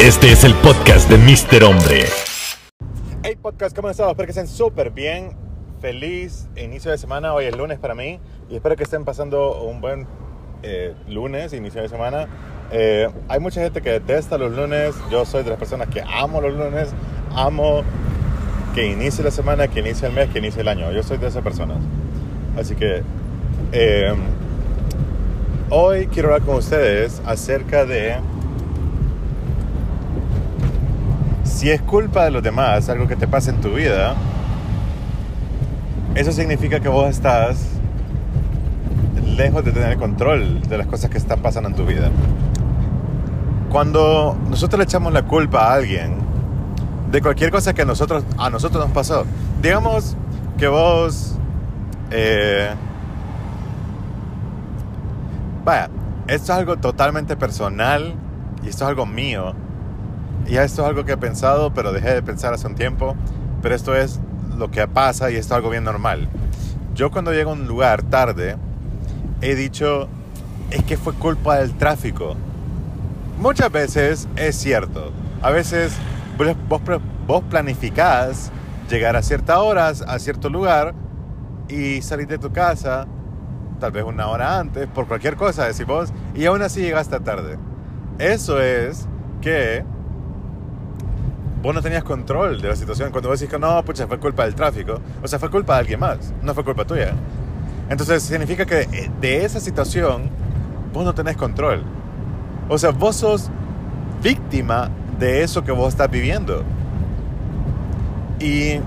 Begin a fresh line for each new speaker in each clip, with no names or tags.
Este es el podcast de Mr. Hombre.
Hey podcast, ¿cómo están? Espero que estén súper bien. Feliz inicio de semana. Hoy es lunes para mí y espero que estén pasando un buen eh, lunes, inicio de semana. Eh, hay mucha gente que detesta los lunes. Yo soy de las personas que amo los lunes. Amo que inicie la semana, que inicie el mes, que inicie el año. Yo soy de esas personas. Así que eh, hoy quiero hablar con ustedes acerca de si es culpa de los demás algo que te pasa en tu vida, eso significa que vos estás lejos de tener control de las cosas que están pasando en tu vida. Cuando nosotros le echamos la culpa a alguien de cualquier cosa que a nosotros, a nosotros nos pasó, digamos que vos... Eh, vaya, esto es algo totalmente personal y esto es algo mío y esto es algo que he pensado, pero dejé de pensar hace un tiempo. Pero esto es lo que pasa y esto es algo bien normal. Yo cuando llego a un lugar tarde, he dicho, es que fue culpa del tráfico. Muchas veces es cierto. A veces vos, vos planificás llegar a ciertas horas a cierto lugar y salir de tu casa tal vez una hora antes, por cualquier cosa, decís vos, y aún así llegaste tarde. Eso es que vos no tenías control de la situación. Cuando vos decís que no, pucha, fue culpa del tráfico, o sea, fue culpa de alguien más, no fue culpa tuya. Entonces significa que eh, de esa situación vos no tenés control. O sea, vos sos víctima de eso que vos estás viviendo. Y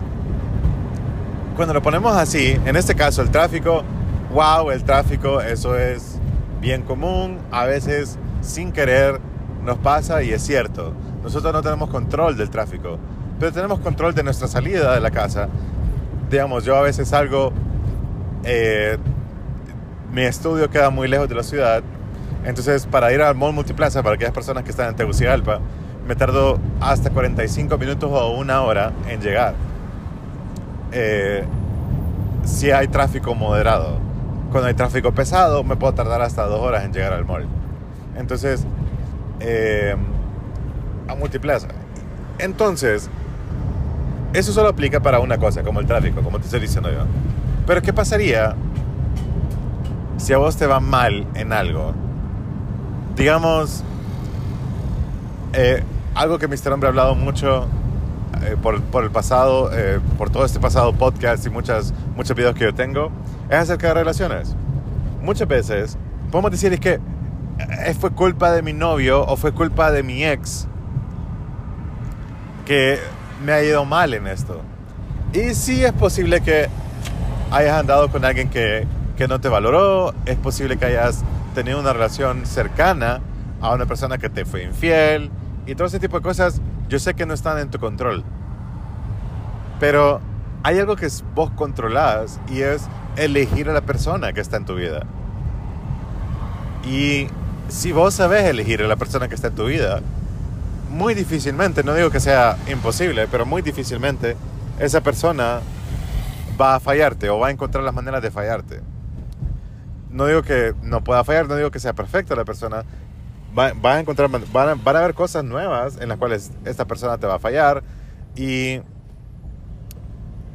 cuando lo ponemos así, en este caso el tráfico, wow, el tráfico, eso es bien común, a veces sin querer nos pasa y es cierto. Nosotros no tenemos control del tráfico, pero tenemos control de nuestra salida de la casa. Digamos, yo a veces salgo, eh, mi estudio queda muy lejos de la ciudad, entonces para ir al mall multiplaza, para aquellas personas que están en Tegucigalpa, me tardo hasta 45 minutos o una hora en llegar. Eh, si hay tráfico moderado. Cuando hay tráfico pesado, me puedo tardar hasta dos horas en llegar al mall. Entonces, eh, a multiplaza. Entonces, eso solo aplica para una cosa, como el tráfico, como te estoy diciendo yo. Pero ¿qué pasaría si a vos te va mal en algo? Digamos, eh, algo que Mr. Hombre ha hablado mucho eh, por, el pasado, eh, por todo este pasado podcast y muchas, muchos videos que yo tengo, es acerca de relaciones. Muchas veces podemos decir es que fue culpa de mi novio o fue culpa de mi ex que me ha ido mal en esto. Y sí es posible que hayas andado con alguien que, que no te valoró, es posible que hayas tenido una relación cercana a una persona que te fue infiel y todo ese tipo de cosas, yo sé que no están en tu control. Pero hay algo que vos controlás y es elegir a la persona que está en tu vida. Y si vos sabés elegir a la persona que está en tu vida, muy difícilmente, no digo que sea imposible, pero muy difícilmente esa persona va a fallarte o va a encontrar las maneras de fallarte. No digo que no pueda fallar, no digo que sea perfecta la persona. Va, a encontrar, van a, van a haber cosas nuevas en las cuales esta persona te va a fallar y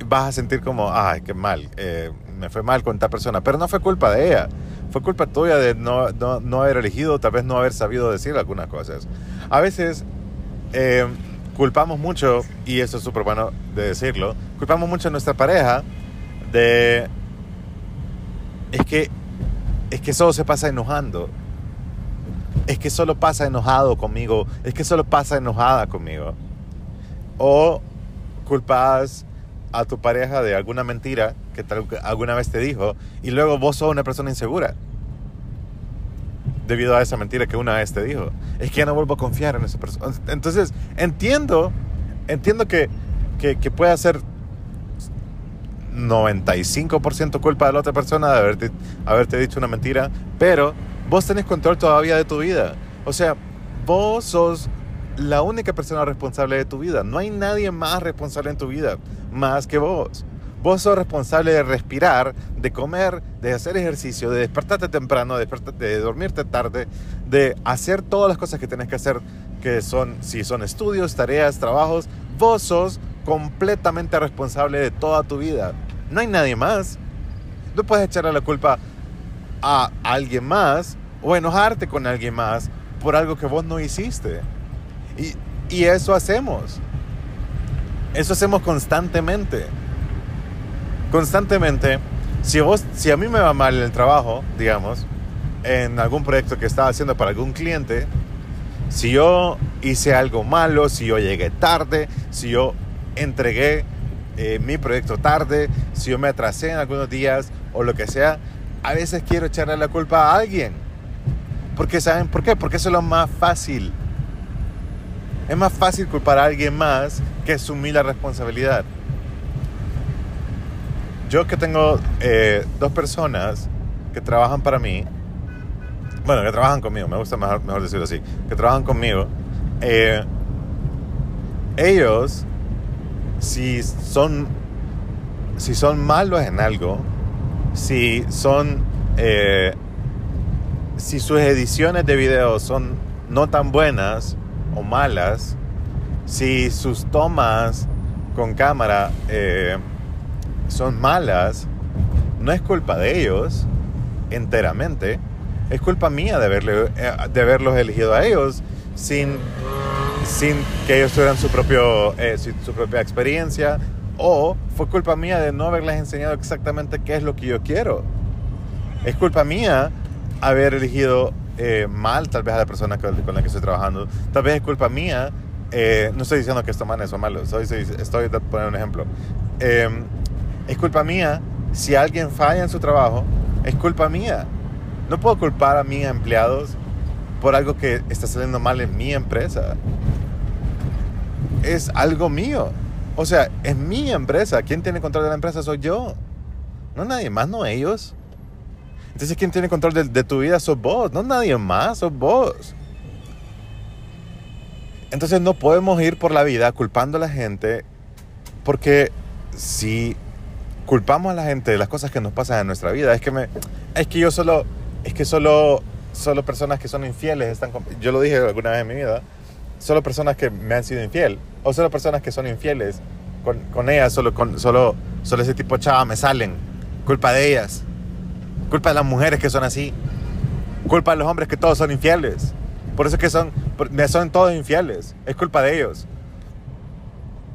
vas a sentir como, ay, qué mal, eh, me fue mal con esta persona, pero no fue culpa de ella, fue culpa tuya de no, no, no haber elegido, tal vez no haber sabido decir algunas cosas. A veces eh, culpamos mucho, y eso es súper bueno de decirlo, culpamos mucho a nuestra pareja de... Es que, es que solo se pasa enojando. Es que solo pasa enojado conmigo. Es que solo pasa enojada conmigo. O culpas a tu pareja de alguna mentira que alguna vez te dijo y luego vos sos una persona insegura debido a esa mentira que una vez te dijo. Es que ya no vuelvo a confiar en esa persona. Entonces, entiendo, entiendo que, que, que ser 95% culpa de la otra persona de haberte, haberte dicho una mentira, pero vos tenés control todavía de tu vida. O sea, vos sos la única persona responsable de tu vida. No hay nadie más responsable en tu vida más que vos. Vos sos responsable de respirar, de comer, de hacer ejercicio, de despertarte temprano, de, de dormirte tarde, de hacer todas las cosas que tenés que hacer que son, si son estudios, tareas, trabajos, vos sos completamente responsable de toda tu vida. No hay nadie más. No puedes echarle la culpa a alguien más o enojarte con alguien más por algo que vos no hiciste. Y, y eso hacemos. Eso hacemos constantemente. Constantemente. Si, vos, si a mí me va mal el trabajo, digamos, en algún proyecto que estaba haciendo para algún cliente, si yo hice algo malo, si yo llegué tarde, si yo entregué eh, mi proyecto tarde, si yo me atrasé en algunos días o lo que sea, a veces quiero echarle la culpa a alguien. Porque ¿saben por qué? Porque eso es lo más fácil. Es más fácil culpar a alguien más que asumir la responsabilidad. Yo que tengo eh, dos personas que trabajan para mí, bueno, que trabajan conmigo, me gusta mejor, decirlo así, que trabajan conmigo, eh, ellos, si son, si son malos en algo, si son, eh, si sus ediciones de video son no tan buenas o malas, si sus tomas con cámara eh, son malas, no es culpa de ellos enteramente, es culpa mía de, haberle, eh, de haberlos elegido a ellos sin, sin que ellos tuvieran su, propio, su propia experiencia, o fue culpa mía de no haberles enseñado exactamente qué es lo que yo quiero. Es culpa mía haber elegido eh, mal tal vez a la persona con, la que estoy trabajando. Tal vez es culpa mía. Eh, no estoy diciendo que esto mal o malo. Estoy, estoy poniendo un ejemplo. Em, es culpa mía si alguien falla en su trabajo. Es culpa mía. No puedo culpar a mis empleados por algo que está saliendo mal en mi empresa. Es algo mío. O sea, es mi empresa. ¿Quién tiene control de la empresa? Soy yo. No nadie más, no ellos. Entonces, ¿quién tiene control de, tu vida? Sos vos. No nadie más, sos vos. Entonces no podemos ir por la vida culpando a la gente porque si culpamos a la gente de las cosas que nos pasan en nuestra vida, es que me es que yo solo es que solo solo personas que son infieles están yo lo dije alguna vez en mi vida, solo personas que me han sido infiel o solo personas que son infieles con, con ellas, solo, con, solo, solo ese tipo de chava me salen. Culpa de ellas. Culpa de las mujeres que son así. Culpa de los hombres que todos son infieles. Por eso que son, son todos infieles. Es culpa de ellos.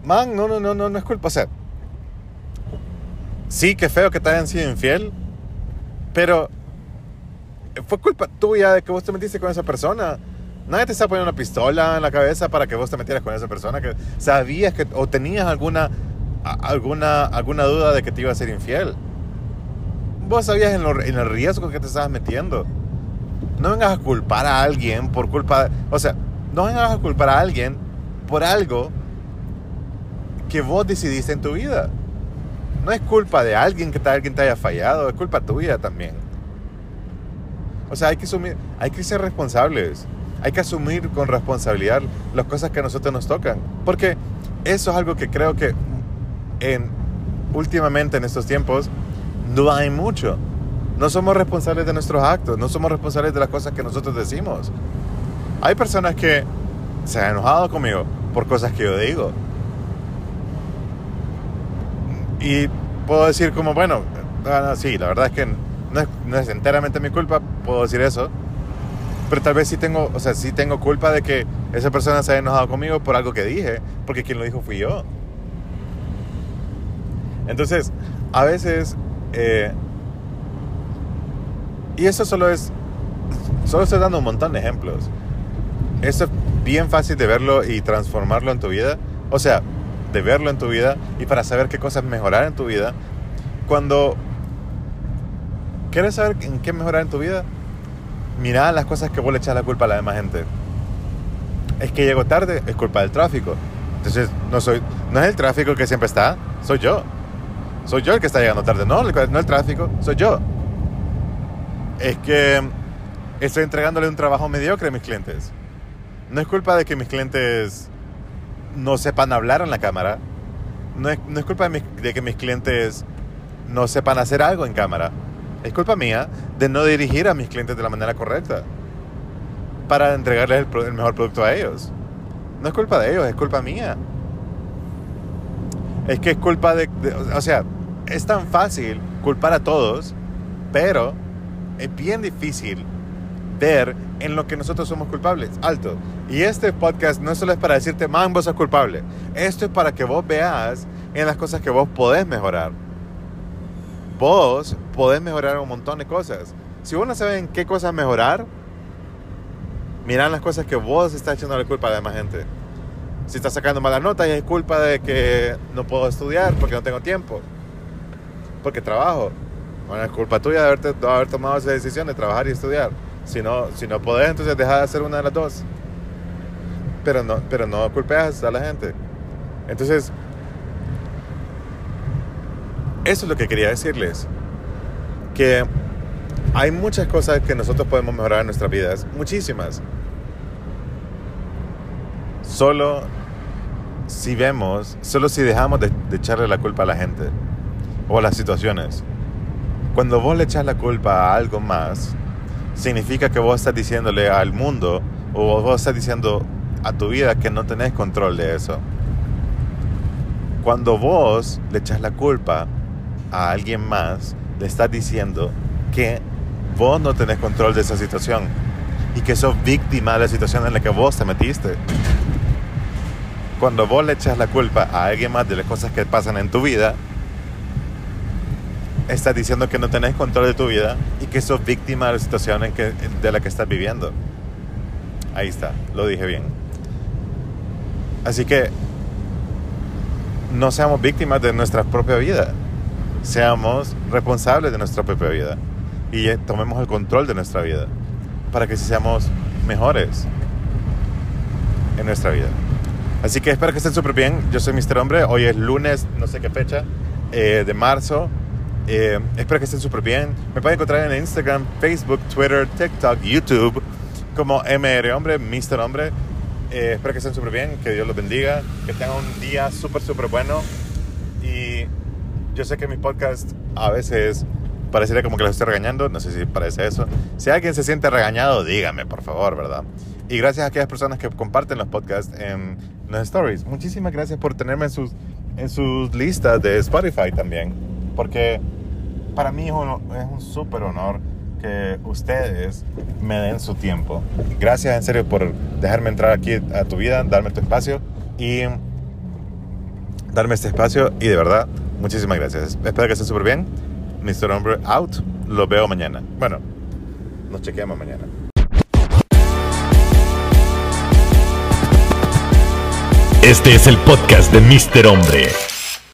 Man, no, no, no, no, no es culpa. O sea, sí, que feo que te hayan sido infiel, pero fue culpa tuya de que vos te metiste con esa persona. Nadie te está poniendo una pistola en la cabeza para que vos te metieras con esa persona que sabías que o tenías alguna, alguna, alguna duda de que te iba a ser infiel. Vos sabías en, en el riesgo que te estabas metiendo. No vengas a culpar a alguien por culpa... o sea, no vengas a culpar a alguien por algo que vos decidiste en tu vida. No es culpa de alguien que alguien te haya fallado, es culpa tuya también. O sea, hay que, asumir, hay que ser responsables hay que asumir con responsabilidad las cosas que a nosotros nos tocan. Porque eso es algo que creo que en, últimamente en estos tiempos no hay mucho. No somos responsables de nuestros actos, no somos responsables de las cosas que nosotros decimos. Hay personas que se han enojado conmigo por cosas que yo digo. Y puedo decir como, bueno, ah, sí, la verdad es que no es, no es enteramente mi culpa, puedo decir eso pero tal vez sí tengo, o sea, sí tengo culpa de que esa persona se haya enojado conmigo por algo que dije, porque quien lo dijo fui yo. Entonces, a veces, eh, y eso solo es, solo estoy dando un montón de ejemplos. Eso es bien fácil de verlo y transformarlo en tu vida. O sea, de verlo en tu vida y para saber qué cosas mejorar en tu vida. Cuando quieres saber en qué mejorar en tu vida, mira las cosas que vos le echas la culpa a la demás gente. Es que llego tarde, es culpa del tráfico. Entonces, no, soy, no es el tráfico el que siempre está, soy yo. Soy yo el que está llegando tarde, no, no el tráfico, soy yo. Es que estoy entregándole un trabajo mediocre a mis clientes. No es culpa de que mis clientes no sepan hablar en la cámara. No es, no es culpa de, que mis clientes no sepan hacer algo en cámara. Es culpa mía de no dirigir a mis clientes de la manera correcta. para entregarles el, el mejor producto a ellos. No es culpa de ellos, es culpa mía. Es que es culpa de, de- O sea, es tan fácil culpar a todos, pero es bien difícil ver en lo que nosotros somos culpables. Alto. Y este podcast no solo es para decirte, man, vos sos culpable. Esto es para que vos veas en las cosas que vos podés mejorar. Vos podés mejorar un montón de cosas. Si vos no sabes en qué cosas mejorar, mirá las cosas que vos estás echando la culpa a la demás gente. Si estás sacando malas notas es culpa de que no puedo estudiar porque no tengo tiempo. Porque trabajo. Bueno, es culpa tuya de, haberte, de haber tomado esa decisión de trabajar y estudiar. Si no, si no podés, entonces deja de hacer una de las dos. Pero no, pero no culpeas a la gente. Entonces, eso es lo que quería decirles. Que hay muchas cosas que nosotros podemos mejorar en nuestras vidas. Muchísimas. Solo si vemos, solo si dejamos de, de echarle la culpa a la gente o a las situaciones. Cuando vos le echas la culpa a algo más, significa que vos estás diciéndole al mundo o vos estás diciendo a tu vida que no tenés control de eso. Cuando vos le echas la culpa a alguien más, le estás diciendo que vos no tenés control de esa situación y que sos víctima de la situación en la que vos te metiste. Cuando vos le echas la culpa a alguien más de las cosas que pasan en tu vida, estás diciendo que no tenés control de tu vida y que sos víctima de la situación que, de la que estás viviendo. Ahí está, lo dije bien. Así que no seamos víctimas de nuestra propia vida. Seamos responsables de nuestra propia vida. Y eh, tomemos el control de nuestra vida. Para que seamos mejores en nuestra vida. Así que espero que estén súper bien. Yo soy Mr. Hombre. Hoy es lunes, no sé qué fecha, eh, de marzo. Eh, espero que estén súper bien. Me pueden encontrar en Instagram, Facebook, Twitter, TikTok, YouTube como MR Hombre, Mr. Hombre. Eh, espero que estén súper bien, que Dios los bendiga, que tengan un día súper, súper bueno. Y yo sé que mi podcast a veces parecería como que los estoy regañando, no sé si parece eso. Si alguien se siente regañado, dígame, por favor, ¿verdad? Y gracias a aquellas personas que comparten los podcasts en los stories. Muchísimas gracias por tenerme en sus, en sus listas de Spotify también. Porque para mí es un, es súper honor que ustedes me den su tiempo. Gracias en serio por dejarme entrar aquí a tu vida, darme tu espacio y darme este espacio. Y de verdad, muchísimas gracias. Espero que estén súper bien. Mr. Hombre out. Lo veo mañana. Bueno, nos chequeamos mañana.
Este es el podcast de Mr. Hombre.